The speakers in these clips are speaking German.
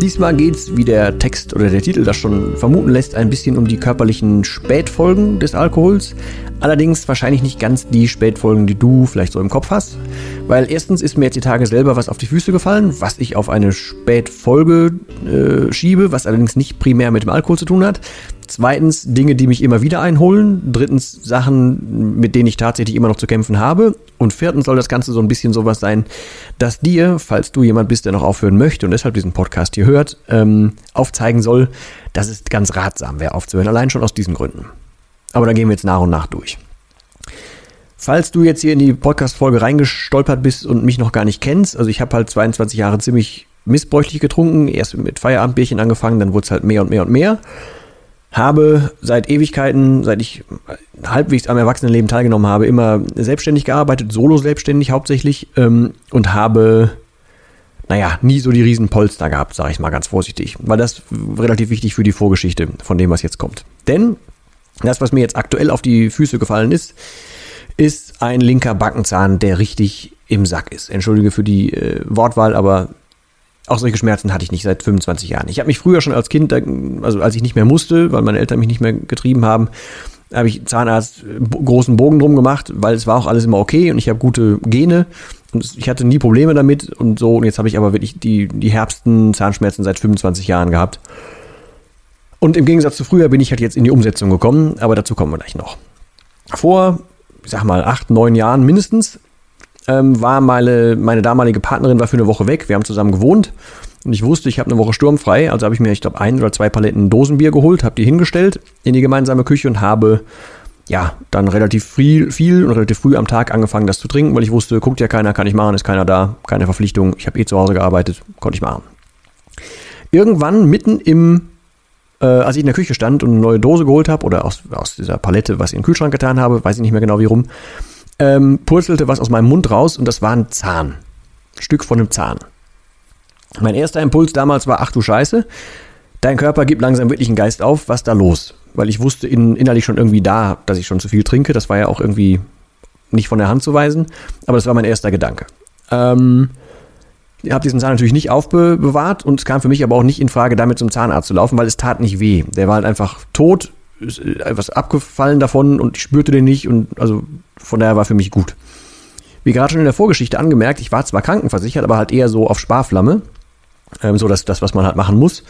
Diesmal geht's, wie der Text oder der Titel das schon vermuten lässt, ein bisschen um die körperlichen Spätfolgen des Alkohols. Allerdings wahrscheinlich nicht ganz die Spätfolgen, die du vielleicht so im Kopf hast. Weil erstens ist mir jetzt die Tage selber was auf die Füße gefallen, was ich auf eine Spätfolge äh, schiebe, was allerdings nicht primär mit dem Alkohol zu tun hat. Zweitens Dinge, die mich immer wieder einholen. Drittens Sachen, mit denen ich tatsächlich immer noch zu kämpfen habe. Und viertens soll das Ganze so ein bisschen sowas sein, dass dir, falls du jemand bist, der noch aufhören möchte und deshalb diesen Podcast hier hört, ähm, aufzeigen soll, dass es ganz ratsam wäre aufzuhören. Allein schon aus diesen Gründen. Aber da gehen wir jetzt nach und nach durch. Falls du jetzt hier in die Podcast-Folge reingestolpert bist und mich noch gar nicht kennst, also ich habe halt 22 Jahre ziemlich missbräuchlich getrunken, erst mit Feierabendbierchen angefangen, dann wurde es halt mehr und mehr und mehr habe seit Ewigkeiten, seit ich halbwegs am Erwachsenenleben teilgenommen habe, immer selbstständig gearbeitet, solo selbstständig hauptsächlich ähm, und habe, naja, nie so die riesen Polster gehabt, sage ich mal ganz vorsichtig, weil das relativ wichtig für die Vorgeschichte von dem, was jetzt kommt. Denn das, was mir jetzt aktuell auf die Füße gefallen ist, ist ein linker Backenzahn, der richtig im Sack ist. Entschuldige für die äh, Wortwahl, aber auch solche Schmerzen hatte ich nicht seit 25 Jahren. Ich habe mich früher schon als Kind, also als ich nicht mehr musste, weil meine Eltern mich nicht mehr getrieben haben, habe ich Zahnarzt großen Bogen drum gemacht, weil es war auch alles immer okay und ich habe gute Gene und ich hatte nie Probleme damit und so. Und jetzt habe ich aber wirklich die, die herbsten Zahnschmerzen seit 25 Jahren gehabt. Und im Gegensatz zu früher bin ich halt jetzt in die Umsetzung gekommen, aber dazu kommen wir gleich noch. Vor, ich sag mal, acht, neun Jahren mindestens ähm, war meine, meine damalige Partnerin war für eine Woche weg. Wir haben zusammen gewohnt und ich wusste, ich habe eine Woche sturmfrei. Also habe ich mir, ich glaube, ein oder zwei Paletten Dosenbier geholt, habe die hingestellt in die gemeinsame Küche und habe ja dann relativ viel, viel und relativ früh am Tag angefangen, das zu trinken, weil ich wusste, guckt ja keiner, kann ich machen, ist keiner da, keine Verpflichtung. Ich habe eh zu Hause gearbeitet, konnte ich machen. Irgendwann mitten im äh, als ich in der Küche stand und eine neue Dose geholt habe oder aus, aus dieser Palette, was ich in den Kühlschrank getan habe, weiß ich nicht mehr genau wie rum, ähm, purzelte was aus meinem Mund raus und das war ein Zahn. Ein Stück von einem Zahn. Mein erster Impuls damals war, ach du Scheiße, dein Körper gibt langsam wirklich einen Geist auf, was da los? Weil ich wusste in, innerlich schon irgendwie da, dass ich schon zu viel trinke. Das war ja auch irgendwie nicht von der Hand zu weisen, aber das war mein erster Gedanke. Ähm, ich habe diesen Zahn natürlich nicht aufbewahrt und es kam für mich aber auch nicht in Frage, damit zum Zahnarzt zu laufen, weil es tat nicht weh. Der war halt einfach tot, ist etwas abgefallen davon und ich spürte den nicht und also von daher war für mich gut. Wie gerade schon in der Vorgeschichte angemerkt, ich war zwar krankenversichert, aber halt eher so auf Sparflamme. Ähm, so dass das, was man halt machen muss.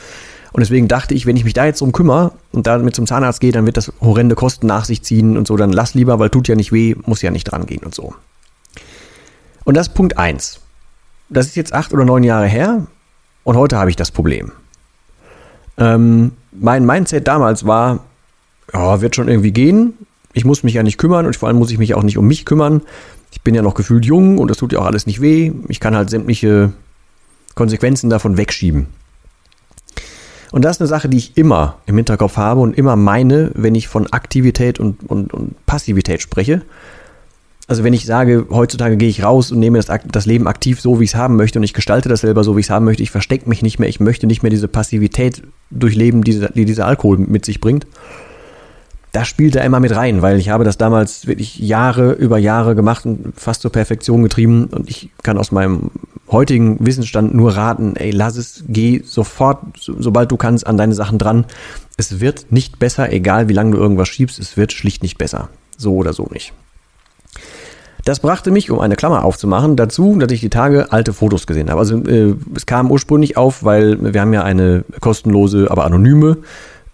Und deswegen dachte ich, wenn ich mich da jetzt drum kümmere und damit zum Zahnarzt gehe, dann wird das horrende Kosten nach sich ziehen und so. Dann lass lieber, weil tut ja nicht weh, muss ja nicht dran gehen und so. Und das ist Punkt eins. Das ist jetzt acht oder neun Jahre her und heute habe ich das Problem. Ähm, mein Mindset damals war, ja, wird schon irgendwie gehen ich muss mich ja nicht kümmern und vor allem muss ich mich auch nicht um mich kümmern. Ich bin ja noch gefühlt jung und das tut ja auch alles nicht weh. Ich kann halt sämtliche Konsequenzen davon wegschieben. Und das ist eine Sache, die ich immer im Hinterkopf habe und immer meine, wenn ich von Aktivität und, und, und Passivität spreche. Also wenn ich sage, heutzutage gehe ich raus und nehme das, das Leben aktiv so, wie ich es haben möchte und ich gestalte das selber so, wie ich es haben möchte, ich verstecke mich nicht mehr, ich möchte nicht mehr diese Passivität durchleben, die, die dieser Alkohol mit sich bringt das spielt da immer mit rein, weil ich habe das damals wirklich Jahre über Jahre gemacht und fast zur Perfektion getrieben und ich kann aus meinem heutigen Wissensstand nur raten, ey, lass es, geh sofort, so, sobald du kannst, an deine Sachen dran. Es wird nicht besser, egal wie lange du irgendwas schiebst, es wird schlicht nicht besser. So oder so nicht. Das brachte mich, um eine Klammer aufzumachen, dazu, dass ich die Tage alte Fotos gesehen habe. Also äh, es kam ursprünglich auf, weil wir haben ja eine kostenlose, aber anonyme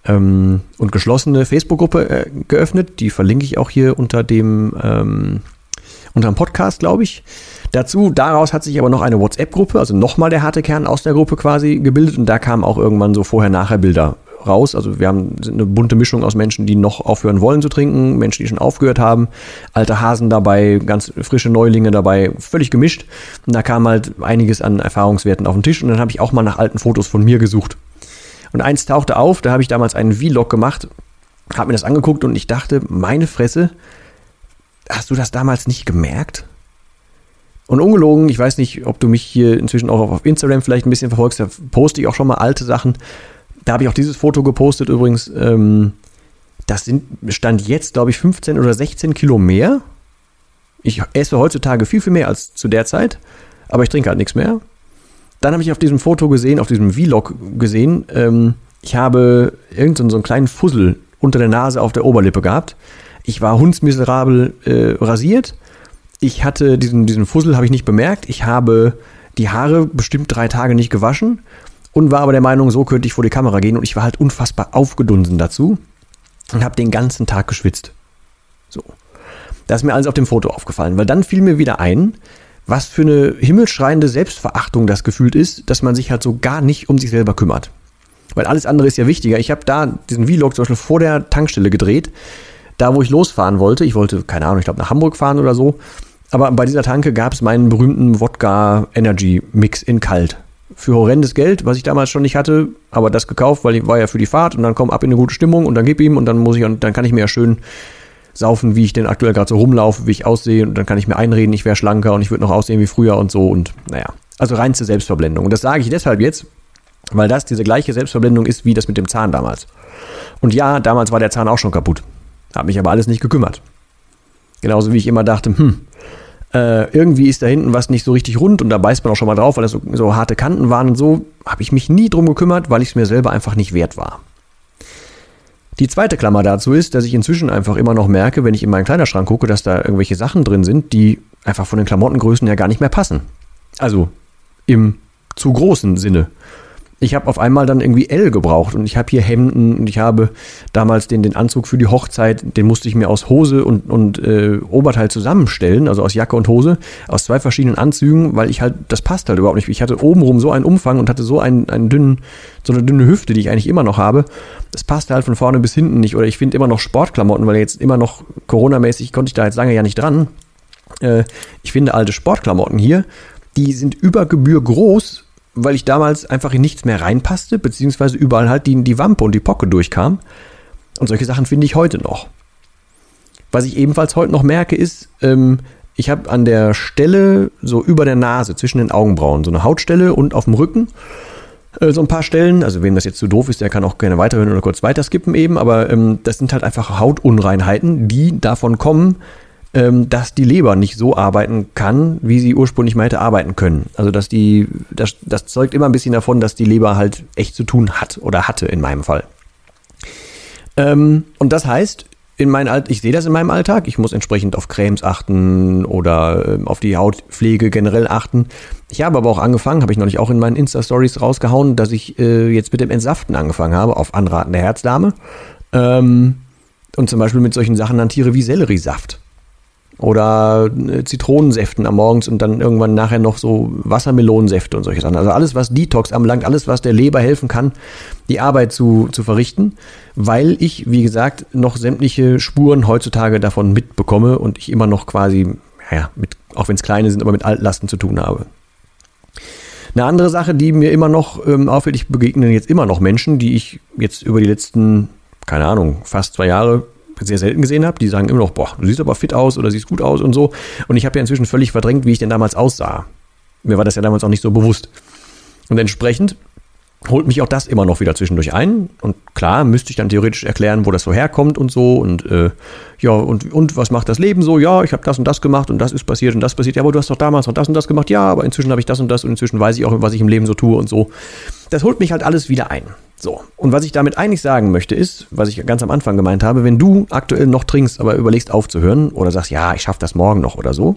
ähm, und geschlossene Facebook-Gruppe äh, geöffnet. Die verlinke ich auch hier unter dem ähm, unter dem Podcast, glaube ich. Dazu, daraus hat sich aber noch eine WhatsApp-Gruppe, also nochmal der harte Kern aus der Gruppe quasi gebildet und da kamen auch irgendwann so Vorher-Nachher-Bilder raus. Also wir haben eine bunte Mischung aus Menschen, die noch aufhören wollen zu trinken, Menschen, die schon aufgehört haben, alte Hasen dabei, ganz frische Neulinge dabei, völlig gemischt. Und da kam halt einiges an Erfahrungswerten auf den Tisch und dann habe ich auch mal nach alten Fotos von mir gesucht. Und eins tauchte auf, da habe ich damals einen Vlog gemacht, habe mir das angeguckt und ich dachte, meine Fresse, hast du das damals nicht gemerkt? Und ungelogen, ich weiß nicht, ob du mich hier inzwischen auch auf Instagram vielleicht ein bisschen verfolgst, da poste ich auch schon mal alte Sachen. Da habe ich auch dieses Foto gepostet übrigens. Ähm, das sind, stand jetzt, glaube ich, 15 oder 16 Kilo mehr. Ich esse heutzutage viel, viel mehr als zu der Zeit, aber ich trinke halt nichts mehr. Dann habe ich auf diesem Foto gesehen, auf diesem Vlog gesehen, ähm, ich habe irgendeinen so einen kleinen Fussel unter der Nase auf der Oberlippe gehabt. Ich war hundsmiserabel äh, rasiert. Ich hatte diesen, diesen Fussel habe ich nicht bemerkt. Ich habe die Haare bestimmt drei Tage nicht gewaschen und war aber der Meinung, so könnte ich vor die Kamera gehen und ich war halt unfassbar aufgedunsen dazu und habe den ganzen Tag geschwitzt. So. Das ist mir alles auf dem Foto aufgefallen, weil dann fiel mir wieder ein, was für eine himmelschreiende Selbstverachtung das gefühlt ist, dass man sich halt so gar nicht um sich selber kümmert. Weil alles andere ist ja wichtiger. Ich habe da diesen Vlog zum Beispiel vor der Tankstelle gedreht, da wo ich losfahren wollte. Ich wollte, keine Ahnung, ich glaube nach Hamburg fahren oder so. Aber bei dieser Tanke gab es meinen berühmten Wodka Energy Mix in kalt für horrendes Geld, was ich damals schon nicht hatte, aber das gekauft, weil ich war ja für die Fahrt und dann komm ab in eine gute Stimmung und dann gib ihm und dann muss ich und dann kann ich mir ja schön saufen, wie ich denn aktuell gerade so rumlaufe, wie ich aussehe und dann kann ich mir einreden, ich wäre schlanker und ich würde noch aussehen wie früher und so und naja, also reinste Selbstverblendung. Und das sage ich deshalb jetzt, weil das diese gleiche Selbstverblendung ist wie das mit dem Zahn damals. Und ja, damals war der Zahn auch schon kaputt. Hat mich aber alles nicht gekümmert. Genauso wie ich immer dachte, hm, äh, irgendwie ist da hinten was nicht so richtig rund und da beißt man auch schon mal drauf, weil das so, so harte Kanten waren und so, habe ich mich nie drum gekümmert, weil ich es mir selber einfach nicht wert war. Die zweite Klammer dazu ist, dass ich inzwischen einfach immer noch merke, wenn ich in meinen Kleiderschrank gucke, dass da irgendwelche Sachen drin sind, die einfach von den Klamottengrößen her gar nicht mehr passen. Also im zu großen Sinne ich habe auf einmal dann irgendwie L gebraucht und ich habe hier Hemden und ich habe damals den, den Anzug für die Hochzeit, den musste ich mir aus Hose und, und äh, Oberteil zusammenstellen, also aus Jacke und Hose, aus zwei verschiedenen Anzügen, weil ich halt, das passt halt überhaupt nicht. Ich hatte obenrum so einen Umfang und hatte so einen, einen dünnen, so eine dünne Hüfte, die ich eigentlich immer noch habe. Das passte halt von vorne bis hinten nicht. Oder ich finde immer noch Sportklamotten, weil jetzt immer noch Corona-mäßig konnte ich da jetzt lange ja nicht dran. Äh, ich finde alte Sportklamotten hier, die sind über Gebühr groß weil ich damals einfach in nichts mehr reinpasste, beziehungsweise überall halt die, die Wampe und die Pocke durchkam. Und solche Sachen finde ich heute noch. Was ich ebenfalls heute noch merke, ist, ähm, ich habe an der Stelle, so über der Nase, zwischen den Augenbrauen, so eine Hautstelle und auf dem Rücken äh, so ein paar Stellen. Also wem das jetzt zu doof ist, der kann auch gerne weiterhören oder kurz weiterskippen eben. Aber ähm, das sind halt einfach Hautunreinheiten, die davon kommen, dass die Leber nicht so arbeiten kann, wie sie ursprünglich mal hätte arbeiten können. Also dass die, das, das zeugt immer ein bisschen davon, dass die Leber halt echt zu tun hat oder hatte in meinem Fall. Ähm, und das heißt, in meinem Alt ich sehe das in meinem Alltag, ich muss entsprechend auf Cremes achten oder äh, auf die Hautpflege generell achten. Ich habe aber auch angefangen, habe ich noch nicht auch in meinen Insta-Stories rausgehauen, dass ich äh, jetzt mit dem Entsaften angefangen habe, auf Anraten der Herzdame. Ähm, und zum Beispiel mit solchen Sachen hantiere wie Selleriesaft oder äh, Zitronensäften am Morgens und dann irgendwann nachher noch so Wassermelonensäfte und solche Sachen. Also alles, was Detox anbelangt, alles, was der Leber helfen kann, die Arbeit zu, zu verrichten, weil ich, wie gesagt, noch sämtliche Spuren heutzutage davon mitbekomme und ich immer noch quasi, ja, mit, auch wenn es kleine sind, aber mit Altlasten zu tun habe. Eine andere Sache, die mir immer noch ähm, auffällt, ich begegne jetzt immer noch Menschen, die ich jetzt über die letzten, keine Ahnung, fast zwei Jahre sehr selten gesehen habe, die sagen immer noch, boah, du siehst aber fit aus oder siehst gut aus und so. Und ich habe ja inzwischen völlig verdrängt, wie ich denn damals aussah. Mir war das ja damals auch nicht so bewusst. Und entsprechend holt mich auch das immer noch wieder zwischendurch ein. Und klar, müsste ich dann theoretisch erklären, wo das so herkommt und so. Und äh, ja, und, und was macht das Leben so? Ja, ich habe das und das gemacht und das ist passiert und das passiert. Ja, aber du hast doch damals noch das und das gemacht. Ja, aber inzwischen habe ich das und das und inzwischen weiß ich auch, was ich im Leben so tue und so. Das holt mich halt alles wieder ein. So, und was ich damit eigentlich sagen möchte ist, was ich ganz am Anfang gemeint habe, wenn du aktuell noch trinkst, aber überlegst aufzuhören oder sagst, ja, ich schaffe das morgen noch oder so,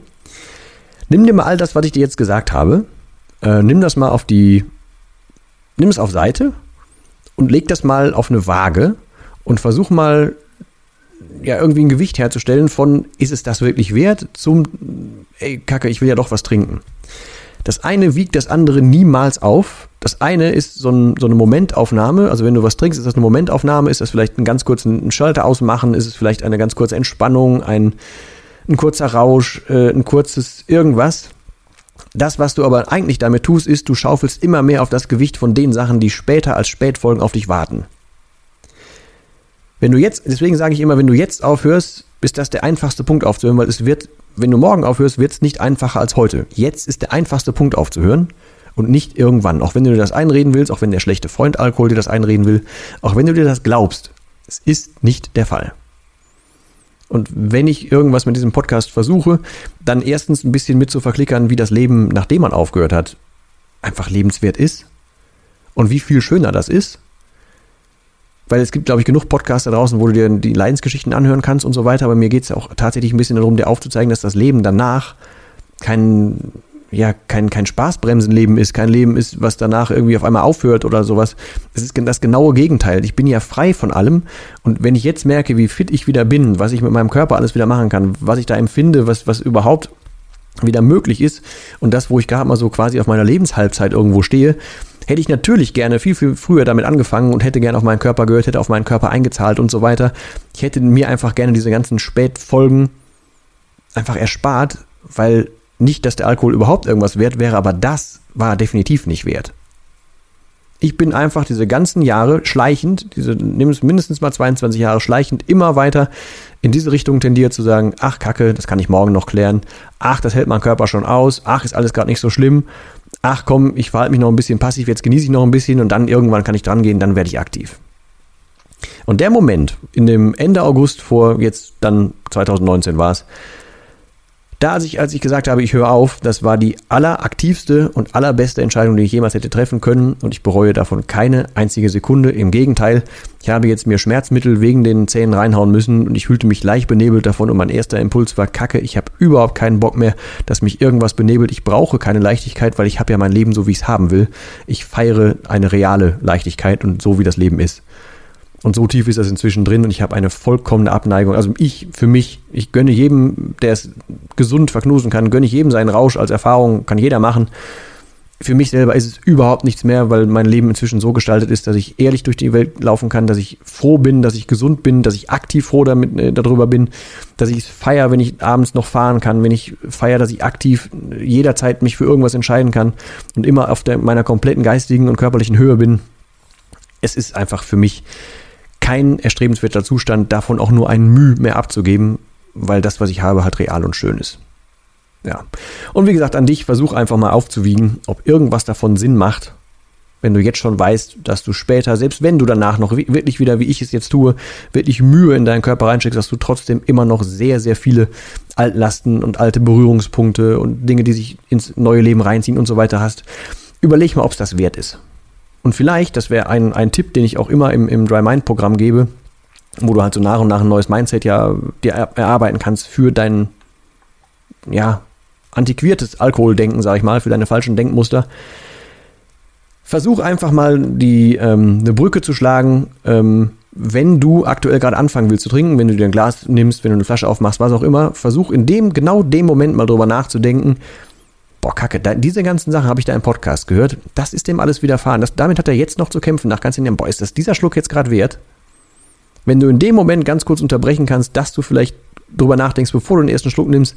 nimm dir mal all das, was ich dir jetzt gesagt habe, äh, nimm das mal auf die, nimm es auf Seite und leg das mal auf eine Waage und versuch mal ja irgendwie ein Gewicht herzustellen von, ist es das wirklich wert, zum, ey, Kacke, ich will ja doch was trinken. Das eine wiegt das andere niemals auf. Das eine ist so, ein, so, eine Momentaufnahme. Also wenn du was trinkst, ist das eine Momentaufnahme. Ist das vielleicht einen ganz kurzen Schalter ausmachen? Ist es vielleicht eine ganz kurze Entspannung? Ein, ein kurzer Rausch? Äh, ein kurzes irgendwas? Das, was du aber eigentlich damit tust, ist, du schaufelst immer mehr auf das Gewicht von den Sachen, die später als Spätfolgen auf dich warten. Wenn du jetzt, deswegen sage ich immer, wenn du jetzt aufhörst, ist das der einfachste Punkt aufzuhören, weil es wird wenn du morgen aufhörst, wird es nicht einfacher als heute. Jetzt ist der einfachste Punkt aufzuhören und nicht irgendwann. Auch wenn du dir das einreden willst, auch wenn der schlechte Freund Alkohol dir das einreden will, auch wenn du dir das glaubst, es ist nicht der Fall. Und wenn ich irgendwas mit diesem Podcast versuche, dann erstens ein bisschen mit zu verklickern, wie das Leben, nachdem man aufgehört hat, einfach lebenswert ist und wie viel schöner das ist weil es gibt, glaube ich, genug Podcasts da draußen, wo du dir die Leidensgeschichten anhören kannst und so weiter. Aber mir geht es auch tatsächlich ein bisschen darum, dir aufzuzeigen, dass das Leben danach kein, ja, kein, kein Spaßbremsenleben ist, kein Leben ist, was danach irgendwie auf einmal aufhört oder sowas. Es ist das genaue Gegenteil. Ich bin ja frei von allem. Und wenn ich jetzt merke, wie fit ich wieder bin, was ich mit meinem Körper alles wieder machen kann, was ich da empfinde, was, was überhaupt wieder möglich ist und das, wo ich gerade mal so quasi auf meiner Lebenshalbzeit irgendwo stehe, hätte ich natürlich gerne viel, viel früher damit angefangen und hätte gerne auf meinen Körper gehört, hätte auf meinen Körper eingezahlt und so weiter. Ich hätte mir einfach gerne diese ganzen Spätfolgen einfach erspart, weil nicht, dass der Alkohol überhaupt irgendwas wert wäre, aber das war definitiv nicht wert. Ich bin einfach diese ganzen Jahre schleichend, diese, mindestens mal 22 Jahre schleichend, immer weiter in diese Richtung tendiert zu sagen, ach Kacke, das kann ich morgen noch klären, ach, das hält mein Körper schon aus, ach, ist alles gerade nicht so schlimm ach komm, ich verhalte mich noch ein bisschen passiv, jetzt genieße ich noch ein bisschen und dann irgendwann kann ich dran gehen, dann werde ich aktiv. Und der Moment, in dem Ende August vor jetzt dann 2019 war es, da, als ich, als ich gesagt habe, ich höre auf, das war die alleraktivste und allerbeste Entscheidung, die ich jemals hätte treffen können und ich bereue davon keine einzige Sekunde. Im Gegenteil, ich habe jetzt mir Schmerzmittel wegen den Zähnen reinhauen müssen und ich fühlte mich leicht benebelt davon und mein erster Impuls war Kacke, ich habe überhaupt keinen Bock mehr, dass mich irgendwas benebelt. Ich brauche keine Leichtigkeit, weil ich habe ja mein Leben so, wie ich es haben will. Ich feiere eine reale Leichtigkeit und so, wie das Leben ist. Und so tief ist das inzwischen drin und ich habe eine vollkommene Abneigung. Also ich, für mich, ich gönne jedem, der es gesund verknusen kann, gönne ich jedem seinen Rausch als Erfahrung, kann jeder machen. Für mich selber ist es überhaupt nichts mehr, weil mein Leben inzwischen so gestaltet ist, dass ich ehrlich durch die Welt laufen kann, dass ich froh bin, dass ich gesund bin, dass ich aktiv froh damit, äh, darüber bin, dass ich es feiere, wenn ich abends noch fahren kann, wenn ich feiere, dass ich aktiv jederzeit mich für irgendwas entscheiden kann und immer auf der, meiner kompletten geistigen und körperlichen Höhe bin. Es ist einfach für mich kein erstrebenswerter Zustand, davon auch nur ein Mühe mehr abzugeben, weil das, was ich habe, halt real und schön ist. Ja. Und wie gesagt, an dich, versuch einfach mal aufzuwiegen, ob irgendwas davon Sinn macht, wenn du jetzt schon weißt, dass du später, selbst wenn du danach noch wirklich wieder, wie ich es jetzt tue, wirklich Mühe in deinen Körper reinsteckst, dass du trotzdem immer noch sehr, sehr viele Altlasten und alte Berührungspunkte und Dinge, die sich ins neue Leben reinziehen und so weiter hast. Überleg mal, ob es das wert ist. Und vielleicht, das wäre ein, ein Tipp, den ich auch immer im, im Dry Mind Programm gebe, wo du halt so nach und nach ein neues Mindset ja dir erarbeiten kannst für dein, ja, antiquiertes Alkoholdenken, sag ich mal, für deine falschen Denkmuster. Versuch einfach mal die, ähm, eine Brücke zu schlagen, ähm, wenn du aktuell gerade anfangen willst zu trinken, wenn du dir ein Glas nimmst, wenn du eine Flasche aufmachst, was auch immer, versuch in dem, genau dem Moment mal drüber nachzudenken, boah, kacke, da, diese ganzen Sachen habe ich da im Podcast gehört. Das ist dem alles widerfahren. Das, damit hat er jetzt noch zu kämpfen. Nach ganz in dem, boah, ist das dieser Schluck jetzt gerade wert? Wenn du in dem Moment ganz kurz unterbrechen kannst, dass du vielleicht drüber nachdenkst, bevor du den ersten Schluck nimmst,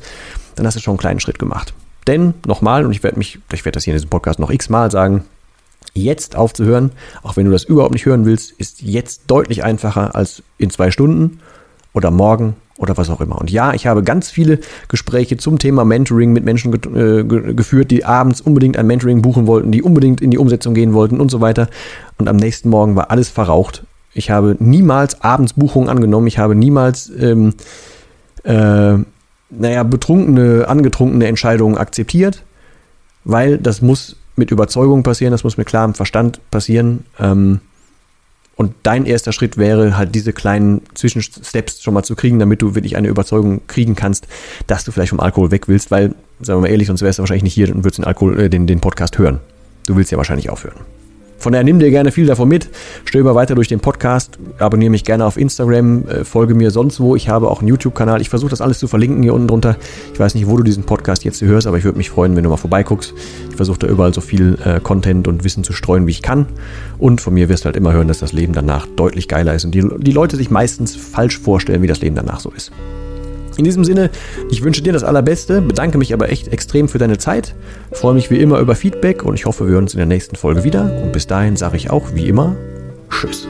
dann hast du schon einen kleinen Schritt gemacht. Denn nochmal, und ich werde mich, ich werde das hier in diesem Podcast noch x-mal sagen, jetzt aufzuhören, auch wenn du das überhaupt nicht hören willst, ist jetzt deutlich einfacher als in zwei Stunden oder morgen oder was auch immer. Und ja, ich habe ganz viele Gespräche zum Thema Mentoring mit Menschen äh, ge geführt, die abends unbedingt ein Mentoring buchen wollten, die unbedingt in die Umsetzung gehen wollten und so weiter. Und am nächsten Morgen war alles verraucht. Ich habe niemals abends Buchungen angenommen. Ich habe niemals, ähm, äh, naja, betrunkene, angetrunkene Entscheidungen akzeptiert, weil das muss mit Überzeugung passieren, das muss mit klarem Verstand passieren. Ähm, Und dein erster Schritt wäre halt diese kleinen Zwischensteps schon mal zu kriegen, damit du wirklich eine Überzeugung kriegen kannst, dass du vielleicht vom Alkohol weg willst, weil, sagen wir mal ehrlich, sonst wärst du wahrscheinlich nicht hier und würdest den, Alkohol, äh, den, den Podcast hören. Du willst ja wahrscheinlich aufhören. Von daher nimm dir gerne viel davon mit, stöber weiter durch den Podcast, abonniere mich gerne auf Instagram, äh, folge mir sonst wo. Ich habe auch einen YouTube-Kanal. Ich versuche das alles zu verlinken hier unten drunter. Ich weiß nicht, wo du diesen Podcast jetzt hörst, aber ich würde mich freuen, wenn du mal vorbeiguckst. Ich versuche da überall so viel äh, Content und Wissen zu streuen, wie ich kann. Und von mir wirst du halt immer hören, dass das Leben danach deutlich geiler ist und die, die Leute sich meistens falsch vorstellen, wie das Leben danach so ist. In diesem Sinne, ich wünsche dir das Allerbeste, bedanke mich aber echt extrem für deine Zeit, freue mich wie immer über Feedback und ich hoffe, wir hören uns in der nächsten Folge wieder. Und bis dahin sage ich auch wie immer, Tschüss.